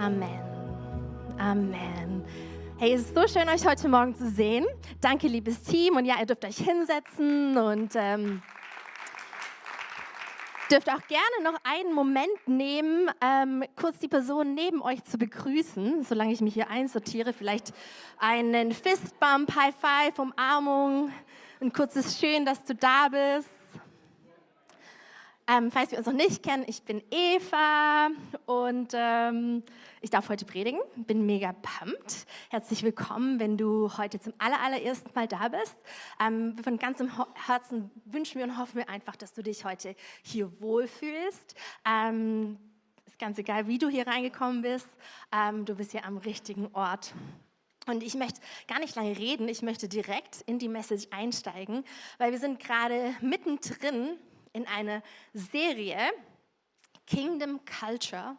Amen. Amen. Hey, es ist so schön, euch heute Morgen zu sehen. Danke, liebes Team. Und ja, ihr dürft euch hinsetzen und ähm, dürft auch gerne noch einen Moment nehmen, ähm, kurz die Person neben euch zu begrüßen, solange ich mich hier einsortiere. Vielleicht einen Fistbump, High Five, Umarmung, ein kurzes Schön, dass du da bist. Ähm, falls wir uns noch nicht kennen, ich bin Eva und ähm, ich darf heute predigen. Bin mega pumped. Herzlich willkommen, wenn du heute zum allerersten Mal da bist. Ähm, von ganzem Herzen wünschen wir und hoffen wir einfach, dass du dich heute hier wohlfühlst. Ähm, ist ganz egal, wie du hier reingekommen bist. Ähm, du bist hier am richtigen Ort. Und ich möchte gar nicht lange reden, ich möchte direkt in die Message einsteigen, weil wir sind gerade mittendrin in eine Serie Kingdom Culture,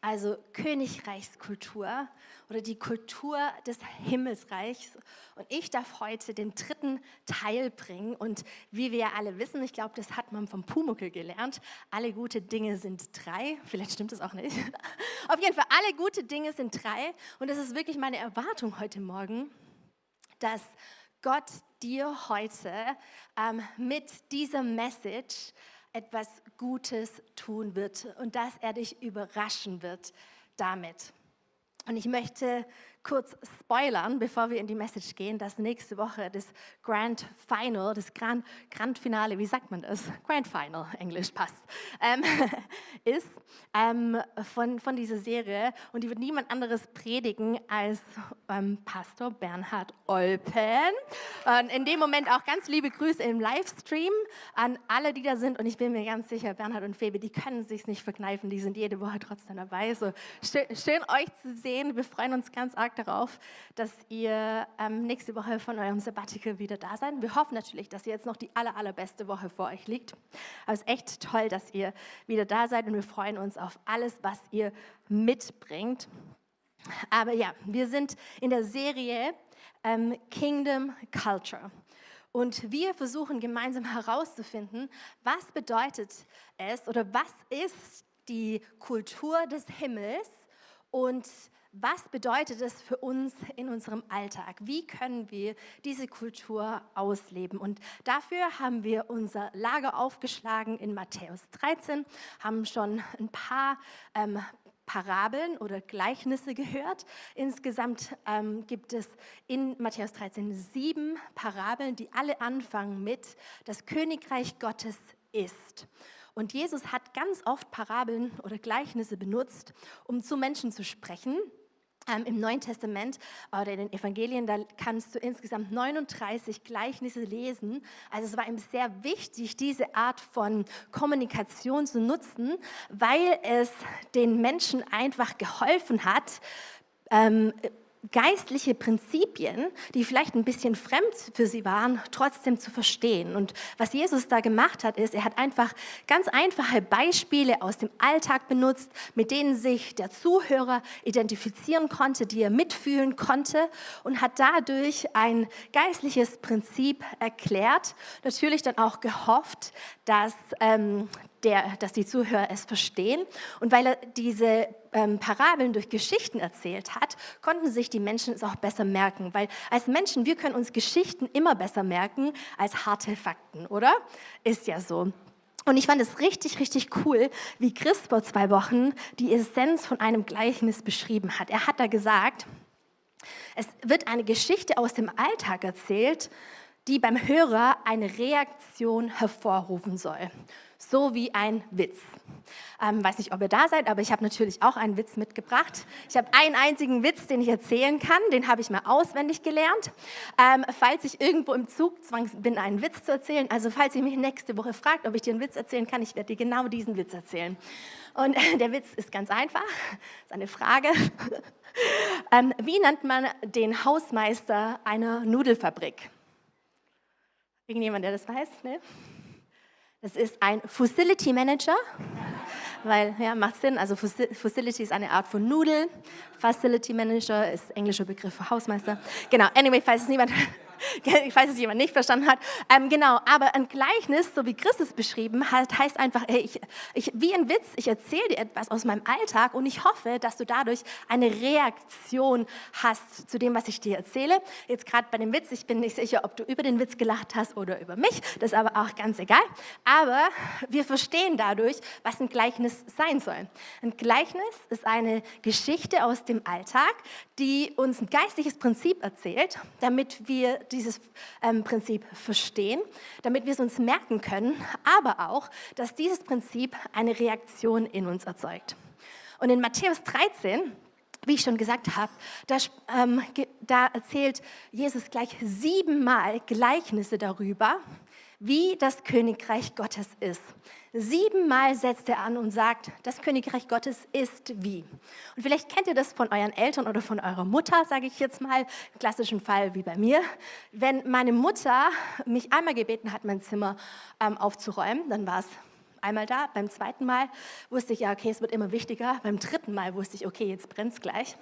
also Königreichskultur oder die Kultur des Himmelsreichs. Und ich darf heute den dritten Teil bringen. Und wie wir ja alle wissen, ich glaube, das hat man vom Pumuckel gelernt, alle gute Dinge sind drei. Vielleicht stimmt das auch nicht. Auf jeden Fall, alle gute Dinge sind drei. Und das ist wirklich meine Erwartung heute Morgen, dass Gott dir heute ähm, mit dieser Message etwas Gutes tun wird und dass er dich überraschen wird damit. Und ich möchte kurz spoilern, bevor wir in die Message gehen, dass nächste Woche das Grand Final, das Grand, Grand Finale, wie sagt man das? Grand Final, Englisch passt, ähm, ist ähm, von, von dieser Serie. Und die wird niemand anderes predigen als ähm, Pastor Bernhard Olpen. Und in dem Moment auch ganz liebe Grüße im Livestream an alle, die da sind. Und ich bin mir ganz sicher, Bernhard und Febe, die können sich nicht verkneifen. Die sind jede Woche trotzdem dabei. So schön, schön euch zu sehen. Wir freuen uns ganz arg stark darauf, dass ihr ähm, nächste Woche von eurem Sabbatical wieder da seid. Wir hoffen natürlich, dass ihr jetzt noch die aller, allerbeste Woche vor euch liegt. Aber es ist echt toll, dass ihr wieder da seid und wir freuen uns auf alles, was ihr mitbringt. Aber ja, wir sind in der Serie ähm, Kingdom Culture. Und wir versuchen gemeinsam herauszufinden, was bedeutet es oder was ist die Kultur des Himmels und was bedeutet es für uns in unserem Alltag? Wie können wir diese Kultur ausleben? Und dafür haben wir unser Lager aufgeschlagen in Matthäus 13, haben schon ein paar ähm, Parabeln oder Gleichnisse gehört. Insgesamt ähm, gibt es in Matthäus 13 sieben Parabeln, die alle anfangen mit das Königreich Gottes ist. Und Jesus hat ganz oft Parabeln oder Gleichnisse benutzt, um zu Menschen zu sprechen ähm, Im Neuen Testament oder in den Evangelien, da kannst du insgesamt 39 Gleichnisse lesen. Also es war ihm sehr wichtig, diese Art von Kommunikation zu nutzen, weil es den Menschen einfach geholfen hat, ähm, geistliche Prinzipien, die vielleicht ein bisschen fremd für sie waren, trotzdem zu verstehen. Und was Jesus da gemacht hat, ist, er hat einfach ganz einfache Beispiele aus dem Alltag benutzt, mit denen sich der Zuhörer identifizieren konnte, die er mitfühlen konnte und hat dadurch ein geistliches Prinzip erklärt. Natürlich dann auch gehofft, dass ähm, der, dass die Zuhörer es verstehen. Und weil er diese ähm, Parabeln durch Geschichten erzählt hat, konnten sich die Menschen es auch besser merken. Weil als Menschen, wir können uns Geschichten immer besser merken als harte Fakten, oder? Ist ja so. Und ich fand es richtig, richtig cool, wie Chris vor zwei Wochen die Essenz von einem Gleichnis beschrieben hat. Er hat da gesagt, es wird eine Geschichte aus dem Alltag erzählt, die beim Hörer eine Reaktion hervorrufen soll so wie ein Witz. Ähm, weiß nicht, ob ihr da seid, aber ich habe natürlich auch einen Witz mitgebracht. Ich habe einen einzigen Witz, den ich erzählen kann, den habe ich mal auswendig gelernt. Ähm, falls ich irgendwo im Zugzwang bin, einen Witz zu erzählen, also falls ihr mich nächste Woche fragt, ob ich dir einen Witz erzählen kann, ich werde dir genau diesen Witz erzählen. Und äh, der Witz ist ganz einfach, ist eine Frage. ähm, wie nennt man den Hausmeister einer Nudelfabrik? Irgendjemand, der das weiß? Ne? Es ist ein Facility Manager, weil, ja, macht Sinn. Also Facility ist eine Art von Nudeln. Facility Manager ist englischer Begriff für Hausmeister. Genau, anyway, falls es niemand ich weiß, dass jemand nicht verstanden hat. Ähm, genau, aber ein Gleichnis, so wie Christus beschrieben hat, heißt einfach, hey, ich, ich, wie ein Witz, ich erzähle dir etwas aus meinem Alltag und ich hoffe, dass du dadurch eine Reaktion hast zu dem, was ich dir erzähle. Jetzt gerade bei dem Witz, ich bin nicht sicher, ob du über den Witz gelacht hast oder über mich, das ist aber auch ganz egal. Aber wir verstehen dadurch, was ein Gleichnis sein soll. Ein Gleichnis ist eine Geschichte aus dem Alltag, die uns ein geistliches Prinzip erzählt, damit wir dieses ähm, Prinzip verstehen, damit wir es uns merken können, aber auch, dass dieses Prinzip eine Reaktion in uns erzeugt. Und in Matthäus 13, wie ich schon gesagt habe, da, ähm, da erzählt Jesus gleich siebenmal Gleichnisse darüber, wie das Königreich Gottes ist. Siebenmal setzt er an und sagt, das Königreich Gottes ist wie. Und vielleicht kennt ihr das von euren Eltern oder von eurer Mutter, sage ich jetzt mal, im klassischen Fall wie bei mir. Wenn meine Mutter mich einmal gebeten hat, mein Zimmer ähm, aufzuräumen, dann war es einmal da. Beim zweiten Mal wusste ich, ja, okay, es wird immer wichtiger. Beim dritten Mal wusste ich, okay, jetzt brennt es gleich.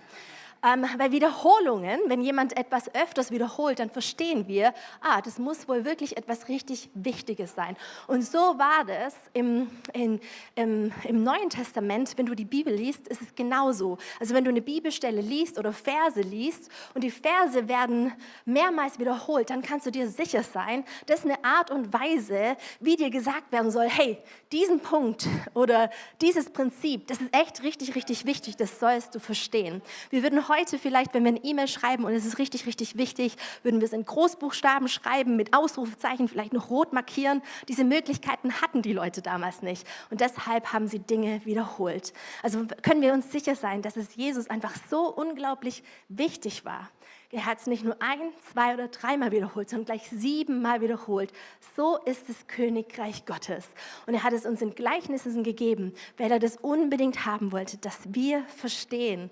Ähm, bei Wiederholungen, wenn jemand etwas öfters wiederholt, dann verstehen wir, ah, das muss wohl wirklich etwas richtig Wichtiges sein. Und so war das im, in, im, im Neuen Testament, wenn du die Bibel liest, ist es genauso. Also wenn du eine Bibelstelle liest oder Verse liest und die Verse werden mehrmals wiederholt, dann kannst du dir sicher sein, das ist eine Art und Weise, wie dir gesagt werden soll, hey, diesen Punkt oder dieses Prinzip, das ist echt richtig, richtig wichtig, das sollst du verstehen. Wir würden heute vielleicht, wenn wir eine E-Mail schreiben und es ist richtig, richtig wichtig, würden wir es in Großbuchstaben schreiben, mit Ausrufezeichen, vielleicht noch rot markieren. Diese Möglichkeiten hatten die Leute damals nicht. Und deshalb haben sie Dinge wiederholt. Also können wir uns sicher sein, dass es Jesus einfach so unglaublich wichtig war. Er hat es nicht nur ein, zwei oder dreimal wiederholt, sondern gleich siebenmal wiederholt. So ist das Königreich Gottes. Und er hat es uns in Gleichnissen gegeben, weil er das unbedingt haben wollte, dass wir verstehen,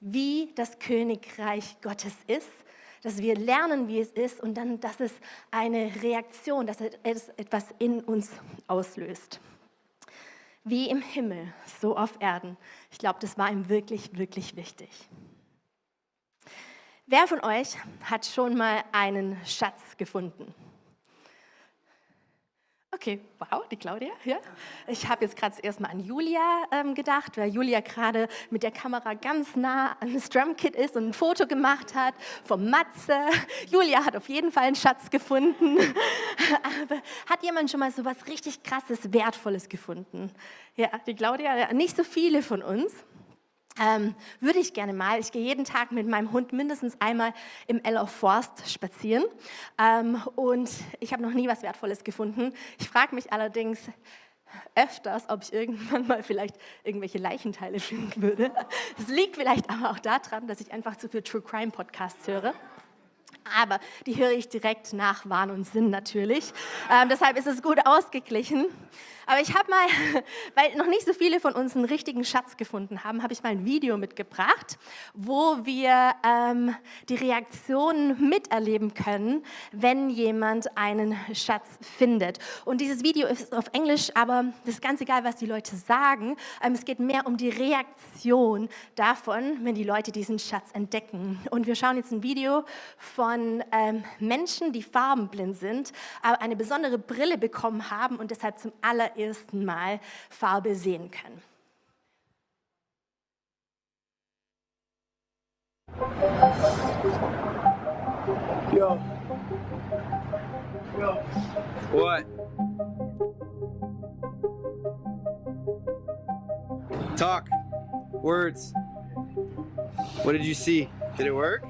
wie das Königreich Gottes ist, dass wir lernen, wie es ist und dann, dass es eine Reaktion, dass es etwas in uns auslöst. Wie im Himmel, so auf Erden. Ich glaube, das war ihm wirklich, wirklich wichtig. Wer von euch hat schon mal einen Schatz gefunden? Okay, wow, die Claudia. Ja. Ich habe jetzt gerade zuerst mal an Julia ähm, gedacht, weil Julia gerade mit der Kamera ganz nah an das Drumkit ist und ein Foto gemacht hat vom Matze. Julia hat auf jeden Fall einen Schatz gefunden. Aber hat jemand schon mal so was richtig krasses, wertvolles gefunden? Ja, die Claudia, nicht so viele von uns. Ähm, würde ich gerne mal. Ich gehe jeden Tag mit meinem Hund mindestens einmal im Eller Forst spazieren ähm, und ich habe noch nie was Wertvolles gefunden. Ich frage mich allerdings öfters, ob ich irgendwann mal vielleicht irgendwelche Leichenteile finden würde. Es liegt vielleicht aber auch daran, dass ich einfach zu viel True Crime Podcasts höre. Aber die höre ich direkt nach Wahn und Sinn natürlich. Ähm, deshalb ist es gut ausgeglichen. Aber ich habe mal, weil noch nicht so viele von uns einen richtigen Schatz gefunden haben, habe ich mal ein Video mitgebracht, wo wir ähm, die Reaktionen miterleben können, wenn jemand einen Schatz findet. Und dieses Video ist auf Englisch, aber das ist ganz egal, was die Leute sagen. Ähm, es geht mehr um die Reaktion davon, wenn die Leute diesen Schatz entdecken. Und wir schauen jetzt ein Video von ähm, Menschen, die farbenblind sind, aber eine besondere Brille bekommen haben und deshalb zum allerersten allerersten Mal Farbe sehen können. Yo. Yo. What? Talk. Words. What did you see? Did it work?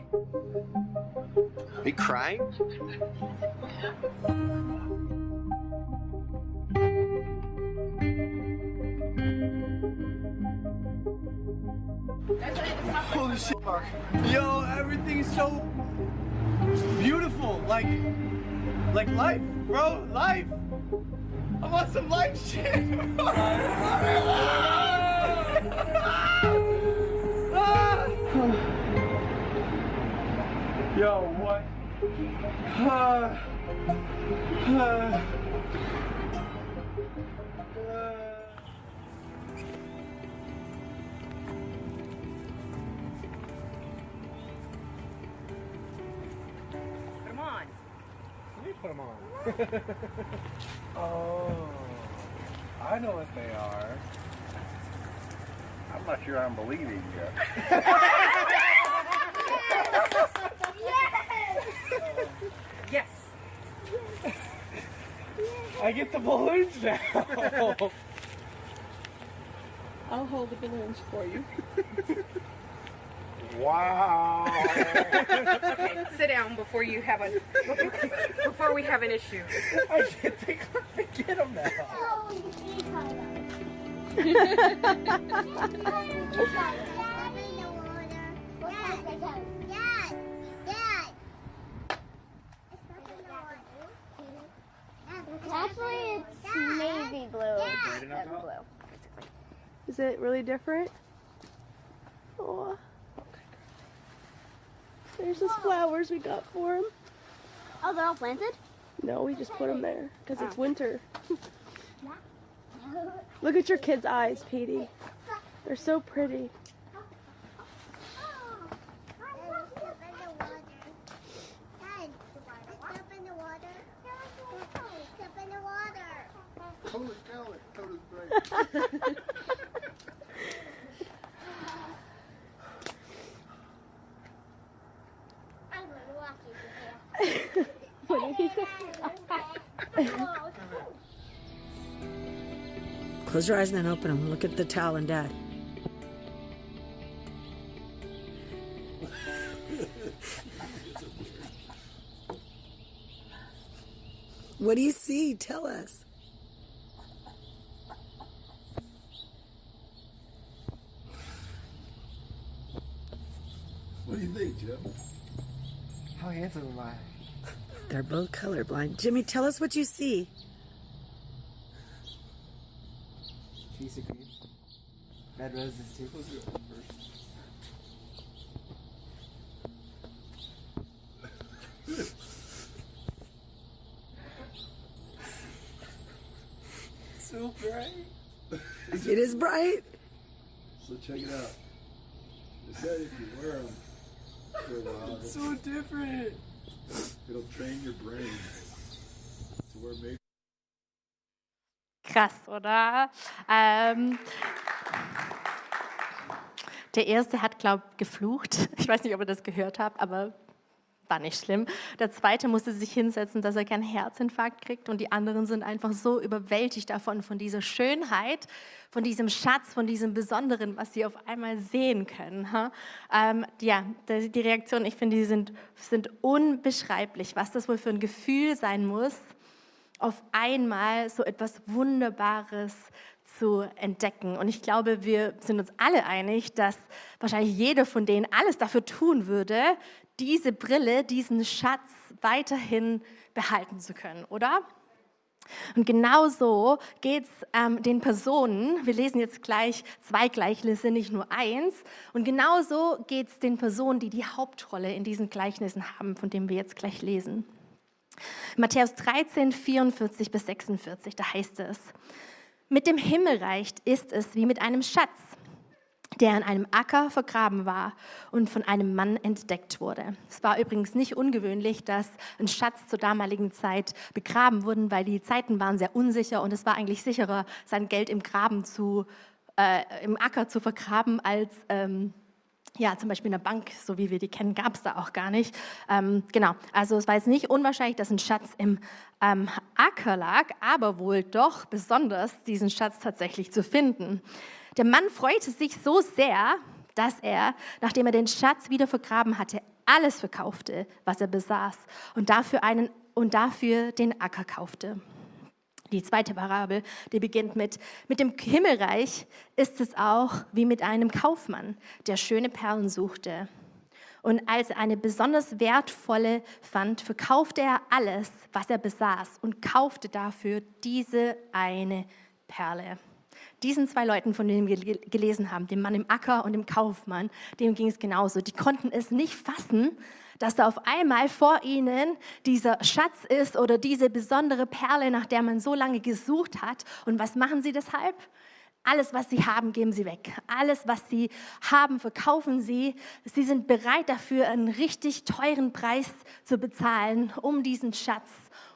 Are you crying? Holy shit, Mark. Yo, everything's so beautiful. Like, like life, bro. Life. I want some life shit. Yo, what? Uh, uh, put them on. oh, I know what they are. I'm not sure I'm believing yet. Yes. I get the balloons now. I'll hold the balloons for you. Wow. Okay, sit down before you have a before we have an issue. I can't think I get them now. Actually, it's navy blue and blue. Is it really different? Oh. There's those flowers we got for him. Oh, they're all planted? No, we just put them there because it's oh. winter. Look at your kids' eyes, Petey. They're so pretty. Color, color, color's bright. What did Close your eyes and then open them. Look at the towel and dad. what do you see? Tell us. What do you think, Jim? How handsome am I? They're both colorblind. Jimmy, tell us what you see. Cheese cream. Red roses too. so bright. It is bright. So check it out. It said if you wear them for a while, it'll, So different. Krass, oder? Ähm, der erste hat, glaube ich, geflucht. Ich weiß nicht, ob ihr das gehört habt, aber war nicht schlimm. Der zweite musste sich hinsetzen, dass er keinen Herzinfarkt kriegt und die anderen sind einfach so überwältigt davon, von dieser Schönheit, von diesem Schatz, von diesem Besonderen, was sie auf einmal sehen können. Ähm, ja, die Reaktionen, ich finde, die sind, sind unbeschreiblich, was das wohl für ein Gefühl sein muss, auf einmal so etwas Wunderbares zu entdecken. Und ich glaube, wir sind uns alle einig, dass wahrscheinlich jeder von denen alles dafür tun würde, diese Brille, diesen Schatz weiterhin behalten zu können, oder? Und genau so geht es ähm, den Personen, wir lesen jetzt gleich zwei Gleichnisse, nicht nur eins, und genauso geht es den Personen, die die Hauptrolle in diesen Gleichnissen haben, von denen wir jetzt gleich lesen. Matthäus 13, 44 bis 46, da heißt es, mit dem Himmelreich ist es wie mit einem Schatz, der in einem Acker vergraben war und von einem Mann entdeckt wurde. Es war übrigens nicht ungewöhnlich, dass ein Schatz zur damaligen Zeit begraben wurde, weil die Zeiten waren sehr unsicher und es war eigentlich sicherer, sein Geld im Graben zu, äh, im Acker zu vergraben, als ähm, ja, zum Beispiel eine Bank, so wie wir die kennen, gab es da auch gar nicht. Ähm, genau, also es war jetzt nicht unwahrscheinlich, dass ein Schatz im ähm, Acker lag, aber wohl doch besonders, diesen Schatz tatsächlich zu finden. Der Mann freute sich so sehr, dass er, nachdem er den Schatz wieder vergraben hatte, alles verkaufte, was er besaß und dafür, einen, und dafür den Acker kaufte. Die zweite Parabel, die beginnt mit, mit dem Himmelreich ist es auch wie mit einem Kaufmann, der schöne Perlen suchte. Und als er eine besonders wertvolle fand, verkaufte er alles, was er besaß und kaufte dafür diese eine Perle. Diesen zwei Leuten, von denen wir gel- gelesen haben, dem Mann im Acker und dem Kaufmann, dem ging es genauso. Die konnten es nicht fassen, dass da auf einmal vor ihnen dieser Schatz ist oder diese besondere Perle, nach der man so lange gesucht hat. Und was machen sie deshalb? Alles, was sie haben, geben sie weg. Alles, was sie haben, verkaufen sie. Sie sind bereit dafür, einen richtig teuren Preis zu bezahlen, um diesen Schatz,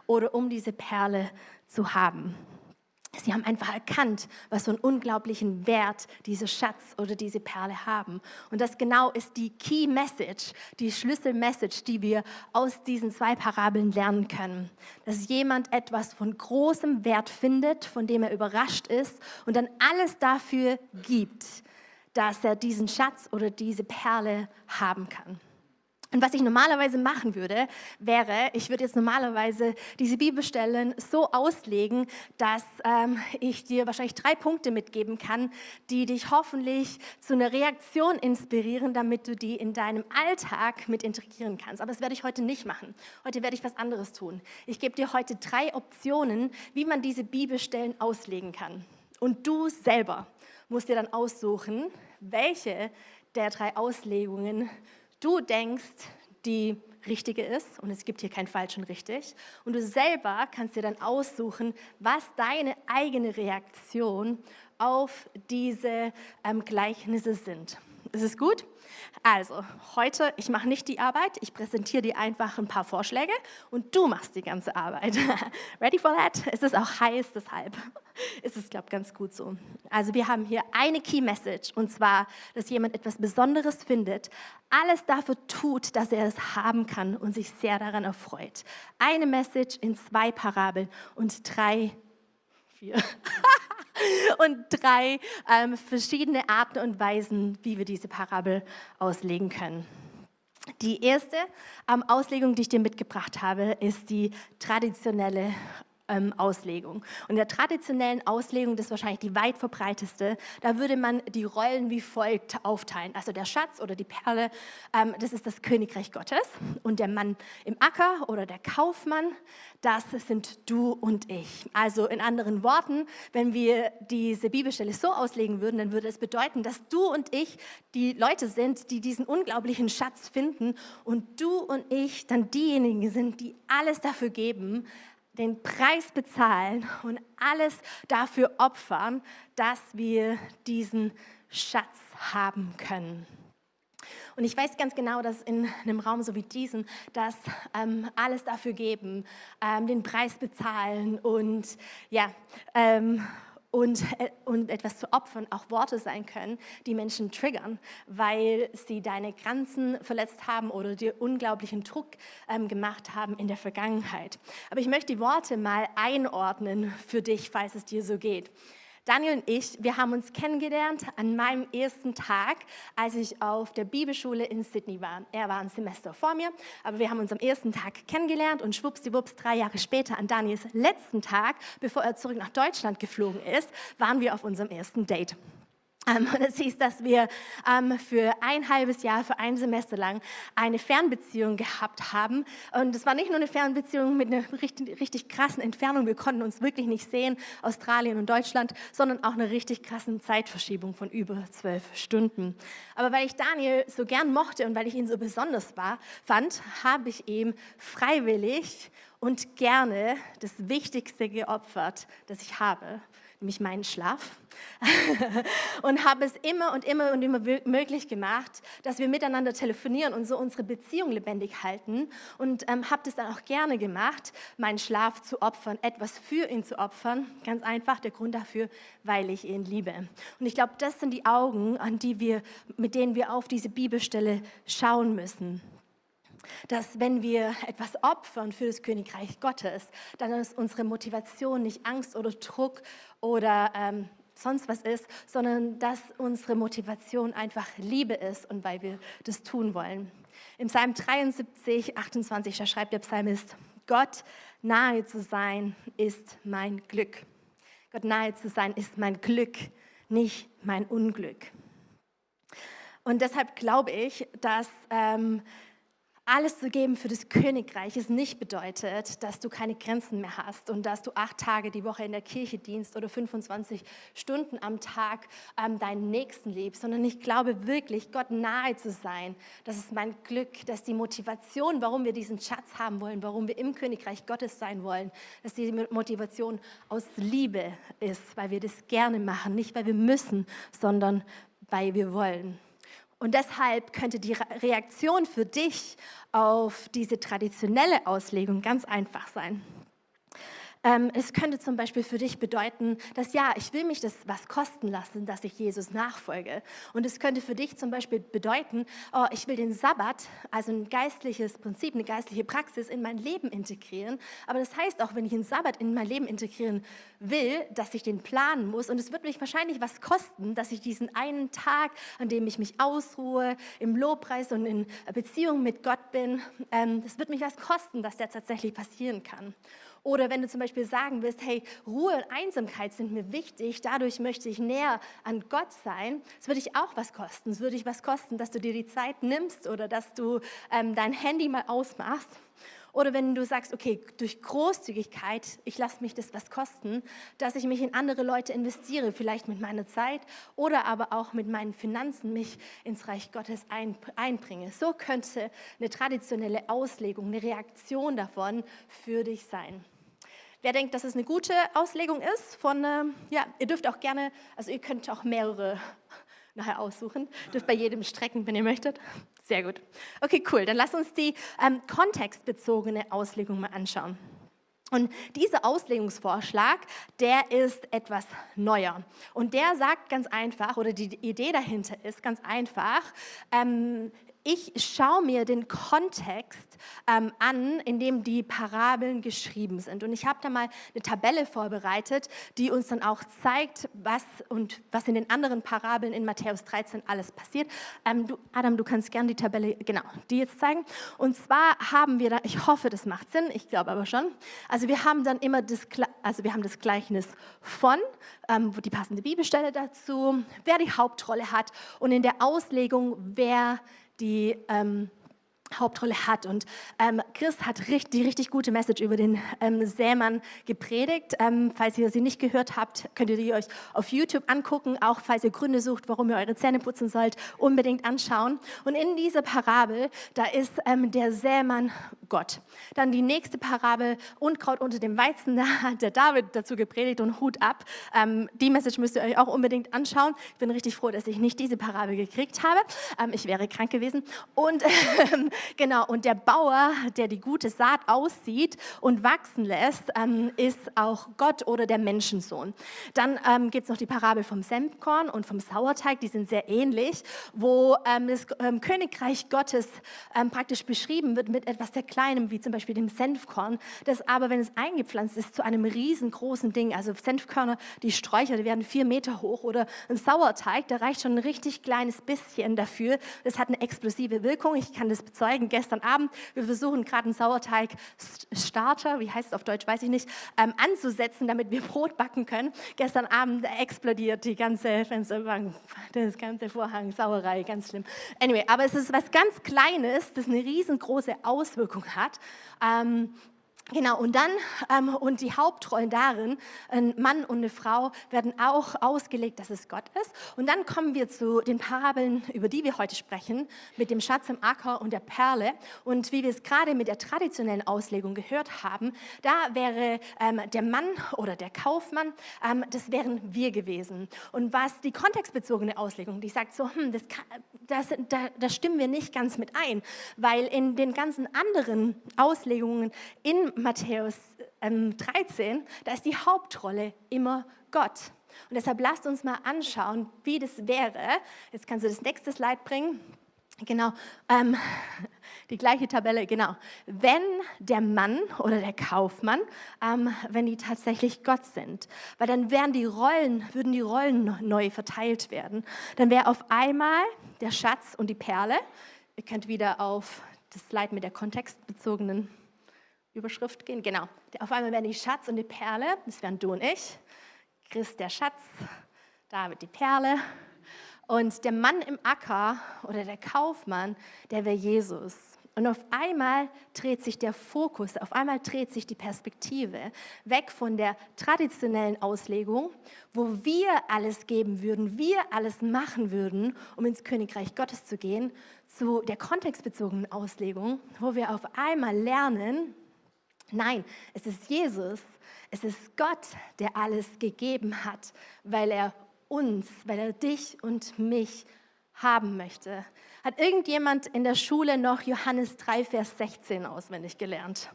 oder um diese Perle zu haben. Sie haben einfach erkannt, was für einen unglaublichen Wert dieser Schatz oder diese Perle haben. Und das genau ist die Key Message, die Schlüsselmessage, die wir aus diesen zwei Parabeln lernen können. Dass jemand etwas von großem Wert findet, von dem er überrascht ist und dann alles dafür gibt, dass er diesen Schatz oder diese Perle haben kann. Und was ich normalerweise machen würde, wäre, ich würde jetzt normalerweise diese Bibelstellen so auslegen, dass ähm, ich dir wahrscheinlich drei Punkte mitgeben kann, die dich hoffentlich zu einer Reaktion inspirieren, damit du die in deinem Alltag mit integrieren kannst. Aber das werde ich heute nicht machen. Heute werde ich was anderes tun. Ich gebe dir heute drei Optionen, wie man diese Bibelstellen auslegen kann. Und du selber musst dir dann aussuchen, welche der drei Auslegungen du denkst, die richtige ist, und es gibt hier kein falsch und richtig, und du selber kannst dir dann aussuchen, was deine eigene Reaktion auf diese ähm, Gleichnisse sind. Ist es gut? Also, heute, ich mache nicht die Arbeit, ich präsentiere dir einfach ein paar Vorschläge und du machst die ganze Arbeit. Ready for that? Es ist auch heiß, deshalb ist es, glaube ich, ganz gut so. Also, wir haben hier eine Key Message und zwar, dass jemand etwas Besonderes findet, alles dafür tut, dass er es haben kann und sich sehr daran erfreut. Eine Message in zwei Parabeln und drei, vier. und drei ähm, verschiedene Arten und Weisen, wie wir diese Parabel auslegen können. Die erste ähm, Auslegung, die ich dir mitgebracht habe, ist die traditionelle ähm, Auslegung. Und in der traditionellen Auslegung, das ist wahrscheinlich die weit verbreiteste, da würde man die Rollen wie folgt aufteilen. Also der Schatz oder die Perle, ähm, das ist das Königreich Gottes. Und der Mann im Acker oder der Kaufmann, das sind du und ich. Also in anderen Worten, wenn wir diese Bibelstelle so auslegen würden, dann würde es bedeuten, dass du und ich die Leute sind, die diesen unglaublichen Schatz finden und du und ich dann diejenigen sind, die alles dafür geben, den Preis bezahlen und alles dafür opfern, dass wir diesen Schatz haben können. Und ich weiß ganz genau, dass in einem Raum so wie diesen, dass ähm, alles dafür geben, ähm, den Preis bezahlen und ja, ähm, und, äh, und etwas zu opfern auch Worte sein können, die Menschen triggern, weil sie deine Grenzen verletzt haben oder dir unglaublichen Druck ähm, gemacht haben in der Vergangenheit. Aber ich möchte die Worte mal einordnen für dich, falls es dir so geht. Daniel und ich, wir haben uns kennengelernt an meinem ersten Tag, als ich auf der Bibelschule in Sydney war. Er war ein Semester vor mir, aber wir haben uns am ersten Tag kennengelernt und schwuppsdiwupps, drei Jahre später, an Daniels letzten Tag, bevor er zurück nach Deutschland geflogen ist, waren wir auf unserem ersten Date. Ähm, es hieß, dass wir ähm, für ein halbes Jahr, für ein Semester lang eine Fernbeziehung gehabt haben. Und es war nicht nur eine Fernbeziehung mit einer richtig, richtig krassen Entfernung. Wir konnten uns wirklich nicht sehen, Australien und Deutschland, sondern auch eine richtig krassen Zeitverschiebung von über zwölf Stunden. Aber weil ich Daniel so gern mochte und weil ich ihn so besonders war, fand, habe ich ihm freiwillig und gerne das Wichtigste geopfert, das ich habe nämlich meinen Schlaf. und habe es immer und immer und immer möglich gemacht, dass wir miteinander telefonieren und so unsere Beziehung lebendig halten. Und ähm, habe das dann auch gerne gemacht, meinen Schlaf zu opfern, etwas für ihn zu opfern. Ganz einfach der Grund dafür, weil ich ihn liebe. Und ich glaube, das sind die Augen, an die wir, mit denen wir auf diese Bibelstelle schauen müssen dass wenn wir etwas opfern für das Königreich Gottes, dann ist unsere Motivation nicht Angst oder Druck oder ähm, sonst was ist, sondern dass unsere Motivation einfach Liebe ist und weil wir das tun wollen. Im Psalm 73, 28, da schreibt der Psalmist, Gott nahe zu sein ist mein Glück. Gott nahe zu sein ist mein Glück, nicht mein Unglück. Und deshalb glaube ich, dass ähm, alles zu geben für das Königreich es nicht bedeutet, dass du keine Grenzen mehr hast und dass du acht Tage die Woche in der Kirche dienst oder 25 Stunden am Tag ähm, deinen Nächsten liebst, sondern ich glaube wirklich, Gott nahe zu sein. Das ist mein Glück, dass die Motivation, warum wir diesen Schatz haben wollen, warum wir im Königreich Gottes sein wollen, dass die Motivation aus Liebe ist, weil wir das gerne machen, nicht weil wir müssen, sondern weil wir wollen. Und deshalb könnte die Reaktion für dich auf diese traditionelle Auslegung ganz einfach sein. Ähm, es könnte zum Beispiel für dich bedeuten, dass ja, ich will mich das was kosten lassen, dass ich Jesus nachfolge. Und es könnte für dich zum Beispiel bedeuten, oh, ich will den Sabbat, also ein geistliches Prinzip, eine geistliche Praxis in mein Leben integrieren. Aber das heißt auch, wenn ich einen Sabbat in mein Leben integrieren will, dass ich den planen muss. Und es wird mich wahrscheinlich was kosten, dass ich diesen einen Tag, an dem ich mich ausruhe, im Lobpreis und in Beziehung mit Gott bin, ähm, das wird mich was kosten, dass der tatsächlich passieren kann. Oder wenn du zum Beispiel sagen willst, hey, Ruhe und Einsamkeit sind mir wichtig, dadurch möchte ich näher an Gott sein, es würde dich auch was kosten. Es würde dich was kosten, dass du dir die Zeit nimmst oder dass du ähm, dein Handy mal ausmachst. Oder wenn du sagst, okay, durch Großzügigkeit, ich lasse mich das was kosten, dass ich mich in andere Leute investiere, vielleicht mit meiner Zeit oder aber auch mit meinen Finanzen mich ins Reich Gottes einbringe. So könnte eine traditionelle Auslegung, eine Reaktion davon für dich sein. Wer denkt, dass es eine gute Auslegung ist von, äh, ja, ihr dürft auch gerne, also ihr könnt auch mehrere nachher aussuchen, dürft bei jedem strecken, wenn ihr möchtet. Sehr gut. Okay, cool. Dann lass uns die ähm, kontextbezogene Auslegung mal anschauen. Und dieser Auslegungsvorschlag, der ist etwas neuer. Und der sagt ganz einfach, oder die Idee dahinter ist ganz einfach, ähm, ich schaue mir den Kontext ähm, an, in dem die Parabeln geschrieben sind. Und ich habe da mal eine Tabelle vorbereitet, die uns dann auch zeigt, was und was in den anderen Parabeln in Matthäus 13 alles passiert. Ähm, du, Adam, du kannst gerne die Tabelle, genau, die jetzt zeigen. Und zwar haben wir da, ich hoffe, das macht Sinn, ich glaube aber schon. Also wir haben dann immer das, also wir haben das Gleichnis von, ähm, die passende Bibelstelle dazu, wer die Hauptrolle hat und in der Auslegung, wer die ähm, Hauptrolle hat. Und ähm, Chris hat richtig, die richtig gute Message über den ähm, Sämann gepredigt. Ähm, falls ihr sie nicht gehört habt, könnt ihr die euch auf YouTube angucken. Auch falls ihr Gründe sucht, warum ihr eure Zähne putzen sollt, unbedingt anschauen. Und in dieser Parabel, da ist ähm, der Sämann Gott. Dann die nächste Parabel, Unkraut unter dem Weizen, da hat der David dazu gepredigt und Hut ab. Ähm, die Message müsst ihr euch auch unbedingt anschauen. Ich bin richtig froh, dass ich nicht diese Parabel gekriegt habe. Ähm, ich wäre krank gewesen. Und Genau, und der Bauer, der die gute Saat aussieht und wachsen lässt, ähm, ist auch Gott oder der Menschensohn. Dann ähm, gibt es noch die Parabel vom Senfkorn und vom Sauerteig, die sind sehr ähnlich, wo ähm, das ähm, Königreich Gottes ähm, praktisch beschrieben wird mit etwas sehr Kleinem, wie zum Beispiel dem Senfkorn, das aber, wenn es eingepflanzt ist, zu einem riesengroßen Ding, also Senfkörner, die Sträucher, die werden vier Meter hoch oder ein Sauerteig, da reicht schon ein richtig kleines bisschen dafür. Das hat eine explosive Wirkung, ich kann das bezeugen zeigen gestern Abend. Wir versuchen gerade einen Sauerteig-Starter, wie heißt es auf Deutsch, weiß ich nicht, ähm, anzusetzen, damit wir Brot backen können. Gestern Abend explodiert die ganze Fensterbank, das ganze Vorhang, Sauerei, ganz schlimm. Anyway, aber es ist was ganz Kleines, das eine riesengroße Auswirkung hat. Ähm, Genau, und dann, ähm, und die Hauptrollen darin, ein Mann und eine Frau, werden auch ausgelegt, dass es Gott ist. Und dann kommen wir zu den Parabeln, über die wir heute sprechen, mit dem Schatz im Acker und der Perle. Und wie wir es gerade mit der traditionellen Auslegung gehört haben, da wäre ähm, der Mann oder der Kaufmann, ähm, das wären wir gewesen. Und was die kontextbezogene Auslegung, die sagt so, hm, das, kann, das, da, da stimmen wir nicht ganz mit ein, weil in den ganzen anderen Auslegungen in Matthäus ähm, 13, da ist die Hauptrolle immer Gott. Und deshalb lasst uns mal anschauen, wie das wäre. Jetzt kannst du das nächste Slide bringen. Genau, ähm, die gleiche Tabelle, genau. Wenn der Mann oder der Kaufmann, ähm, wenn die tatsächlich Gott sind, weil dann wären die Rollen, würden die Rollen neu verteilt werden. Dann wäre auf einmal der Schatz und die Perle. Ihr könnt wieder auf das Slide mit der kontextbezogenen Überschrift gehen. Genau. Auf einmal werden die Schatz und die Perle, das wären du und ich. Christ der Schatz, David die Perle. Und der Mann im Acker oder der Kaufmann, der wäre Jesus. Und auf einmal dreht sich der Fokus, auf einmal dreht sich die Perspektive weg von der traditionellen Auslegung, wo wir alles geben würden, wir alles machen würden, um ins Königreich Gottes zu gehen, zu der kontextbezogenen Auslegung, wo wir auf einmal lernen, Nein, es ist Jesus, es ist Gott, der alles gegeben hat, weil er uns, weil er dich und mich haben möchte. Hat irgendjemand in der Schule noch Johannes 3, Vers 16 auswendig gelernt?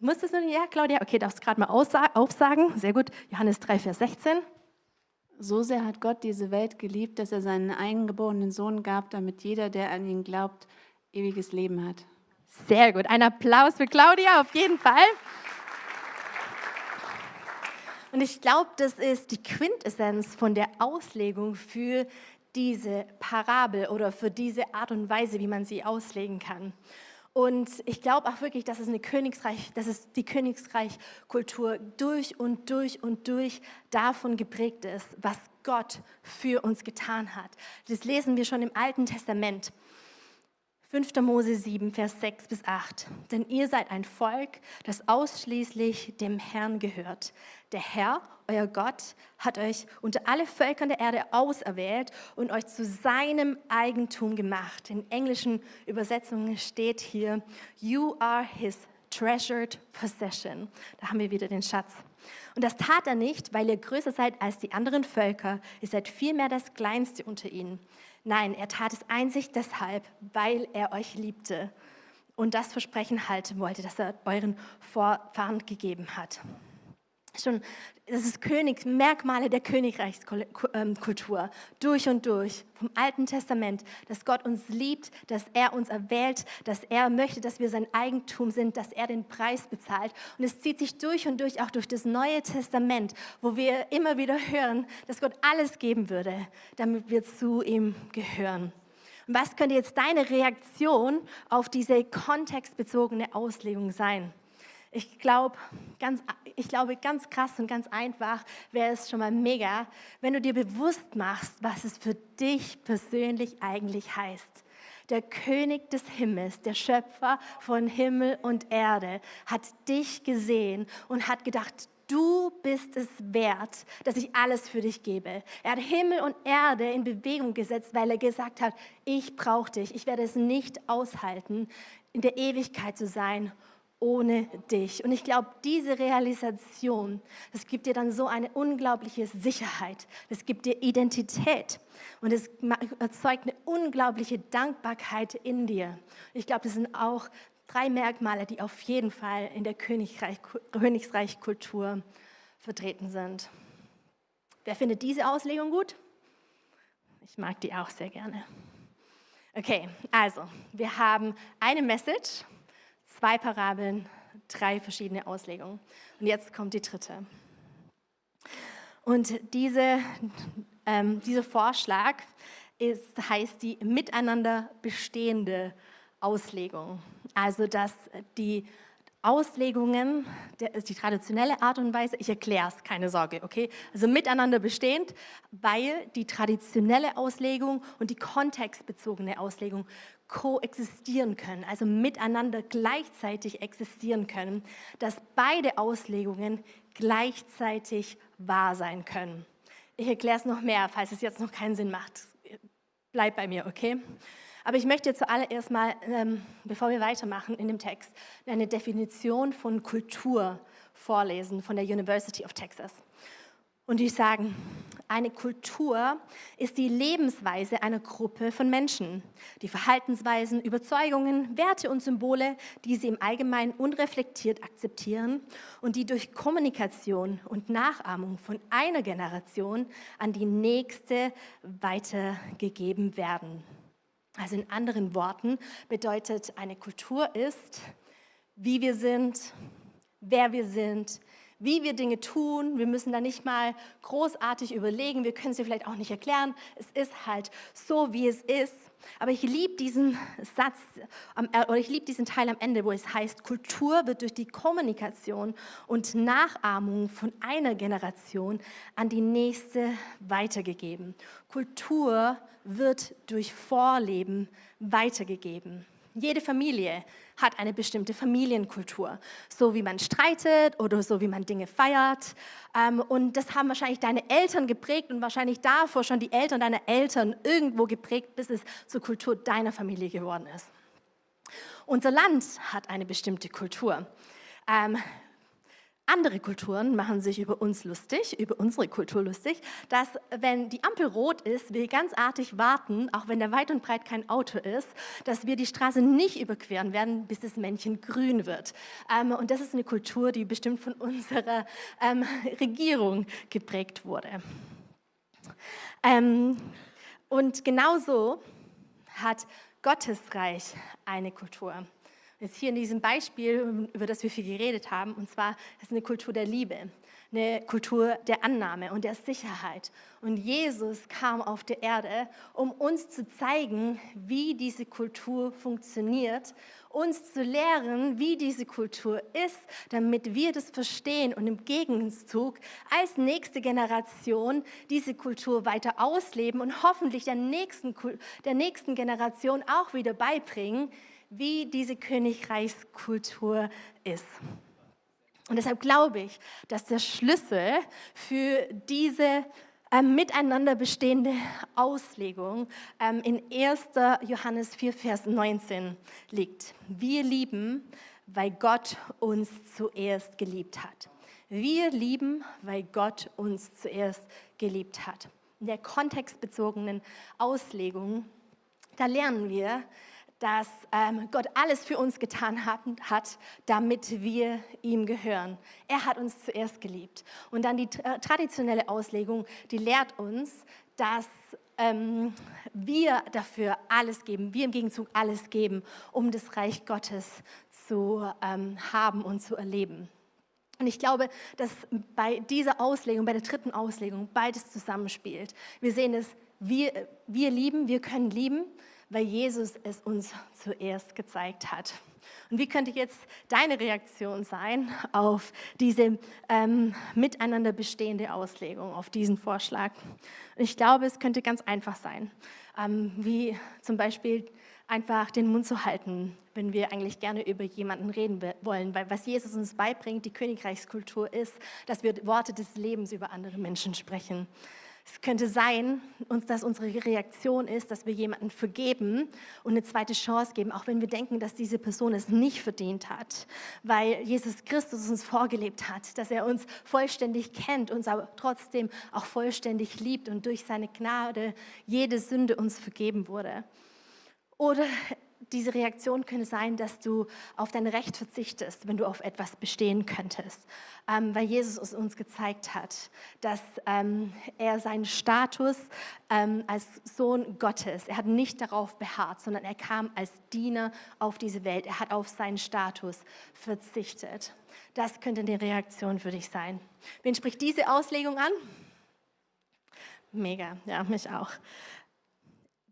Musstest du nicht? Ja, Claudia? Okay, darfst gerade mal aufsagen. Sehr gut. Johannes 3, Vers 16. So sehr hat Gott diese Welt geliebt, dass er seinen eingeborenen Sohn gab, damit jeder, der an ihn glaubt, ewiges Leben hat. Sehr gut. Ein Applaus für Claudia auf jeden Fall. Und ich glaube, das ist die Quintessenz von der Auslegung für diese Parabel oder für diese Art und Weise, wie man sie auslegen kann. Und ich glaube auch wirklich, dass es eine Königreich, dass es die Königreichkultur durch und durch und durch davon geprägt ist, was Gott für uns getan hat. Das lesen wir schon im Alten Testament. 5. Mose 7, Vers 6 bis 8. Denn ihr seid ein Volk, das ausschließlich dem Herrn gehört. Der Herr, euer Gott, hat euch unter alle Völkern der Erde auserwählt und euch zu seinem Eigentum gemacht. In englischen Übersetzungen steht hier, You are his treasured possession. Da haben wir wieder den Schatz. Und das tat er nicht, weil ihr größer seid als die anderen Völker. Ihr seid vielmehr das Kleinste unter ihnen. Nein, er tat es einzig deshalb, weil er euch liebte. Und das Versprechen halten wollte, das er euren Vorfahren gegeben hat schon, das ist Königs, Merkmale der Königreichskultur, durch und durch, vom Alten Testament, dass Gott uns liebt, dass er uns erwählt, dass er möchte, dass wir sein Eigentum sind, dass er den Preis bezahlt. Und es zieht sich durch und durch, auch durch das Neue Testament, wo wir immer wieder hören, dass Gott alles geben würde, damit wir zu ihm gehören. Und was könnte jetzt deine Reaktion auf diese kontextbezogene Auslegung sein? Ich, glaub, ganz, ich glaube, ganz krass und ganz einfach wäre es schon mal mega, wenn du dir bewusst machst, was es für dich persönlich eigentlich heißt. Der König des Himmels, der Schöpfer von Himmel und Erde, hat dich gesehen und hat gedacht, du bist es wert, dass ich alles für dich gebe. Er hat Himmel und Erde in Bewegung gesetzt, weil er gesagt hat, ich brauche dich, ich werde es nicht aushalten, in der Ewigkeit zu sein ohne dich. Und ich glaube, diese Realisation, das gibt dir dann so eine unglaubliche Sicherheit. Das gibt dir Identität und es erzeugt eine unglaubliche Dankbarkeit in dir. Ich glaube, das sind auch drei Merkmale, die auf jeden Fall in der Königreich, Königsreichkultur vertreten sind. Wer findet diese Auslegung gut? Ich mag die auch sehr gerne. Okay, also wir haben eine Message zwei Parabeln, drei verschiedene Auslegungen. Und jetzt kommt die dritte. Und diese, ähm, dieser Vorschlag ist, heißt die miteinander bestehende Auslegung. Also dass die Auslegungen, die traditionelle Art und Weise, ich erkläre es, keine Sorge, okay? Also miteinander bestehend, weil die traditionelle Auslegung und die kontextbezogene Auslegung koexistieren können, also miteinander gleichzeitig existieren können, dass beide Auslegungen gleichzeitig wahr sein können. Ich erkläre es noch mehr, falls es jetzt noch keinen Sinn macht. Bleib bei mir, okay? Aber ich möchte zuallererst mal, ähm, bevor wir weitermachen in dem Text, eine Definition von Kultur vorlesen von der University of Texas. Und die sagen, eine Kultur ist die Lebensweise einer Gruppe von Menschen, die Verhaltensweisen, Überzeugungen, Werte und Symbole, die sie im Allgemeinen unreflektiert akzeptieren und die durch Kommunikation und Nachahmung von einer Generation an die nächste weitergegeben werden. Also in anderen Worten bedeutet, eine Kultur ist, wie wir sind, wer wir sind, wie wir Dinge tun. Wir müssen da nicht mal großartig überlegen. Wir können es vielleicht auch nicht erklären. Es ist halt so, wie es ist. Aber ich liebe diesen Satz oder ich liebe diesen Teil am Ende, wo es heißt, Kultur wird durch die Kommunikation und Nachahmung von einer Generation an die nächste weitergegeben. Kultur wird durch Vorleben weitergegeben. Jede Familie hat eine bestimmte Familienkultur, so wie man streitet oder so wie man Dinge feiert. Ähm, und das haben wahrscheinlich deine Eltern geprägt und wahrscheinlich davor schon die Eltern deiner Eltern irgendwo geprägt, bis es zur Kultur deiner Familie geworden ist. Unser Land hat eine bestimmte Kultur. Andere Kulturen machen sich über uns lustig, über unsere Kultur lustig, dass wenn die Ampel rot ist, wir ganz artig warten, auch wenn da weit und breit kein Auto ist, dass wir die Straße nicht überqueren werden, bis das Männchen grün wird. Ähm, und das ist eine Kultur, die bestimmt von unserer ähm, Regierung geprägt wurde. Ähm, und genauso hat Gottes Reich eine Kultur. Jetzt hier in diesem Beispiel, über das wir viel geredet haben, und zwar ist eine Kultur der Liebe, eine Kultur der Annahme und der Sicherheit. Und Jesus kam auf der Erde, um uns zu zeigen, wie diese Kultur funktioniert, uns zu lehren, wie diese Kultur ist, damit wir das verstehen und im Gegenzug als nächste Generation diese Kultur weiter ausleben und hoffentlich der nächsten, der nächsten Generation auch wieder beibringen, wie diese Königreichskultur ist. Und deshalb glaube ich, dass der Schlüssel für diese ähm, miteinander bestehende Auslegung ähm, in 1. Johannes 4, Vers 19 liegt. Wir lieben, weil Gott uns zuerst geliebt hat. Wir lieben, weil Gott uns zuerst geliebt hat. In der kontextbezogenen Auslegung, da lernen wir, dass ähm, Gott alles für uns getan hat, hat, damit wir ihm gehören. Er hat uns zuerst geliebt. Und dann die äh, traditionelle Auslegung, die lehrt uns, dass ähm, wir dafür alles geben, wir im Gegenzug alles geben, um das Reich Gottes zu ähm, haben und zu erleben. Und ich glaube, dass bei dieser Auslegung, bei der dritten Auslegung, beides zusammenspielt. Wir sehen es, wir, wir lieben, wir können lieben, weil Jesus es uns zuerst gezeigt hat. Und wie könnte jetzt deine Reaktion sein auf diese ähm, miteinander bestehende Auslegung, auf diesen Vorschlag? Und ich glaube, es könnte ganz einfach sein, ähm, wie zum Beispiel einfach den Mund zu halten, wenn wir eigentlich gerne über jemanden reden wollen. Weil was Jesus uns beibringt, die Königreichskultur ist, dass wir Worte des Lebens über andere Menschen sprechen. Es könnte sein, dass unsere Reaktion ist, dass wir jemanden vergeben und eine zweite Chance geben, auch wenn wir denken, dass diese Person es nicht verdient hat, weil Jesus Christus uns vorgelebt hat, dass er uns vollständig kennt, uns aber trotzdem auch vollständig liebt und durch seine Gnade jede Sünde uns vergeben wurde. Oder diese Reaktion könnte sein, dass du auf dein Recht verzichtest, wenn du auf etwas bestehen könntest. Ähm, weil Jesus es uns gezeigt hat, dass ähm, er seinen Status ähm, als Sohn Gottes, er hat nicht darauf beharrt, sondern er kam als Diener auf diese Welt. Er hat auf seinen Status verzichtet. Das könnte eine Reaktion für dich sein. Wen spricht diese Auslegung an? Mega, ja, mich auch.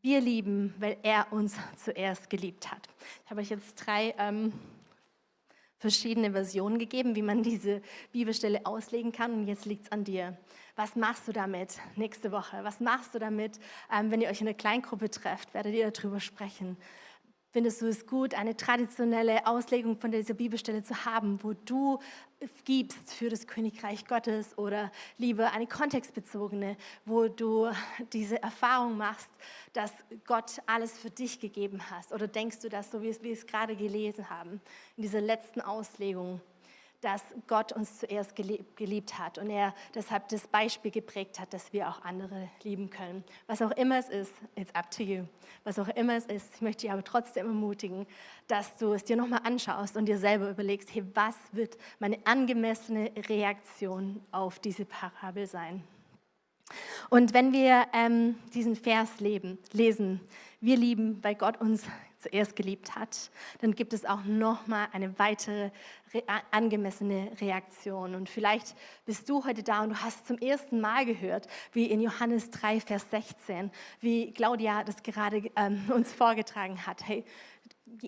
Wir lieben, weil er uns zuerst geliebt hat. Ich habe euch jetzt drei ähm, verschiedene Versionen gegeben, wie man diese Bibelstelle auslegen kann. Und jetzt liegt es an dir. Was machst du damit nächste Woche? Was machst du damit, ähm, wenn ihr euch in einer Kleingruppe trefft? Werdet ihr darüber sprechen? Findest du es gut, eine traditionelle Auslegung von dieser Bibelstelle zu haben, wo du gibst für das Königreich Gottes oder lieber eine kontextbezogene, wo du diese Erfahrung machst, dass Gott alles für dich gegeben hat? Oder denkst du das, so wie wir es gerade gelesen haben, in dieser letzten Auslegung? Dass Gott uns zuerst geliebt hat und er deshalb das Beispiel geprägt hat, dass wir auch andere lieben können. Was auch immer es ist, it's up to you. Was auch immer es ist, ich möchte dich aber trotzdem ermutigen, dass du es dir nochmal anschaust und dir selber überlegst, hey, was wird meine angemessene Reaktion auf diese Parabel sein? Und wenn wir ähm, diesen Vers leben, lesen, wir lieben, weil Gott uns zuerst geliebt hat, dann gibt es auch noch mal eine weitere angemessene Reaktion. Und vielleicht bist du heute da und du hast zum ersten Mal gehört, wie in Johannes 3, Vers 16, wie Claudia das gerade ähm, uns vorgetragen hat. Hey,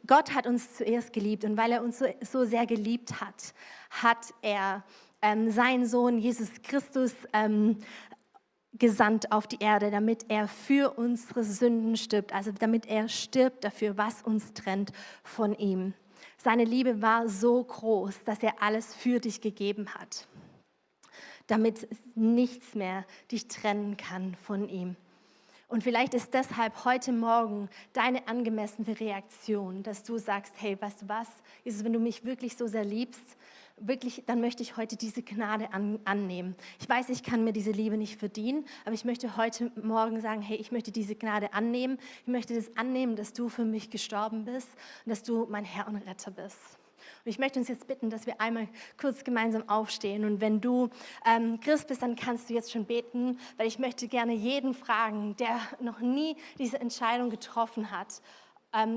Gott hat uns zuerst geliebt und weil er uns so, so sehr geliebt hat, hat er ähm, seinen Sohn Jesus Christus ähm, gesandt auf die Erde, damit er für unsere Sünden stirbt, also damit er stirbt dafür, was uns trennt von ihm. Seine Liebe war so groß, dass er alles für dich gegeben hat, damit nichts mehr dich trennen kann von ihm. Und vielleicht ist deshalb heute Morgen deine angemessene Reaktion, dass du sagst, hey, weißt du was, Jesus, wenn du mich wirklich so sehr liebst, wirklich, dann möchte ich heute diese Gnade an, annehmen. Ich weiß, ich kann mir diese Liebe nicht verdienen, aber ich möchte heute Morgen sagen, hey, ich möchte diese Gnade annehmen. Ich möchte das annehmen, dass du für mich gestorben bist und dass du mein Herr und Retter bist. Und ich möchte uns jetzt bitten, dass wir einmal kurz gemeinsam aufstehen. Und wenn du ähm, Christ bist, dann kannst du jetzt schon beten, weil ich möchte gerne jeden fragen, der noch nie diese Entscheidung getroffen hat,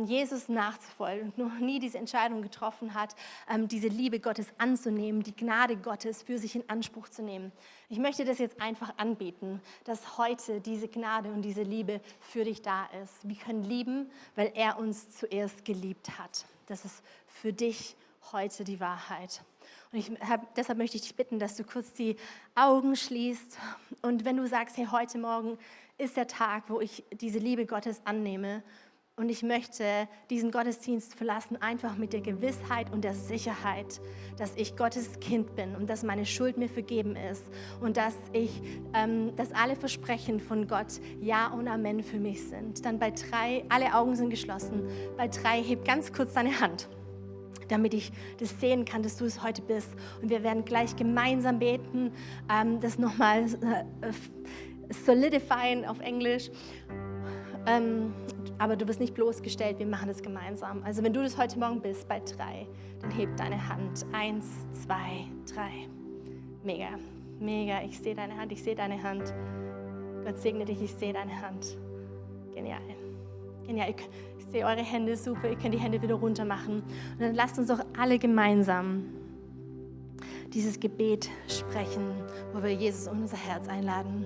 Jesus nachzufolgen und noch nie diese Entscheidung getroffen hat, ähm, diese Liebe Gottes anzunehmen, die Gnade Gottes für sich in Anspruch zu nehmen. Ich möchte das jetzt einfach anbieten, dass heute diese Gnade und diese Liebe für dich da ist. Wir können lieben, weil er uns zuerst geliebt hat. Das ist für dich heute die Wahrheit. Und ich hab, deshalb möchte ich dich bitten, dass du kurz die Augen schließt. Und wenn du sagst, hey, heute Morgen ist der Tag, wo ich diese Liebe Gottes annehme und ich möchte diesen Gottesdienst verlassen, einfach mit der Gewissheit und der Sicherheit, dass ich Gottes Kind bin und dass meine Schuld mir vergeben ist und dass ich, ähm, dass alle Versprechen von Gott Ja und Amen für mich sind. Dann bei drei, alle Augen sind geschlossen. Bei drei, heb ganz kurz deine Hand damit ich das sehen kann, dass du es heute bist. Und wir werden gleich gemeinsam beten, ähm, das nochmal äh, solidifieren auf Englisch. Ähm, aber du bist nicht bloßgestellt, wir machen das gemeinsam. Also wenn du das heute Morgen bist bei drei, dann heb deine Hand. Eins, zwei, drei. Mega, mega. Ich sehe deine Hand, ich sehe deine Hand. Gott segne dich, ich sehe deine Hand. Genial. Genial. Ich sehe eure Hände super. Ihr könnt die Hände wieder runter machen. Und dann lasst uns doch alle gemeinsam dieses Gebet sprechen, wo wir Jesus in unser Herz einladen.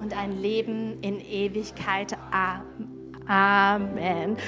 und ein Leben in Ewigkeit. Amen.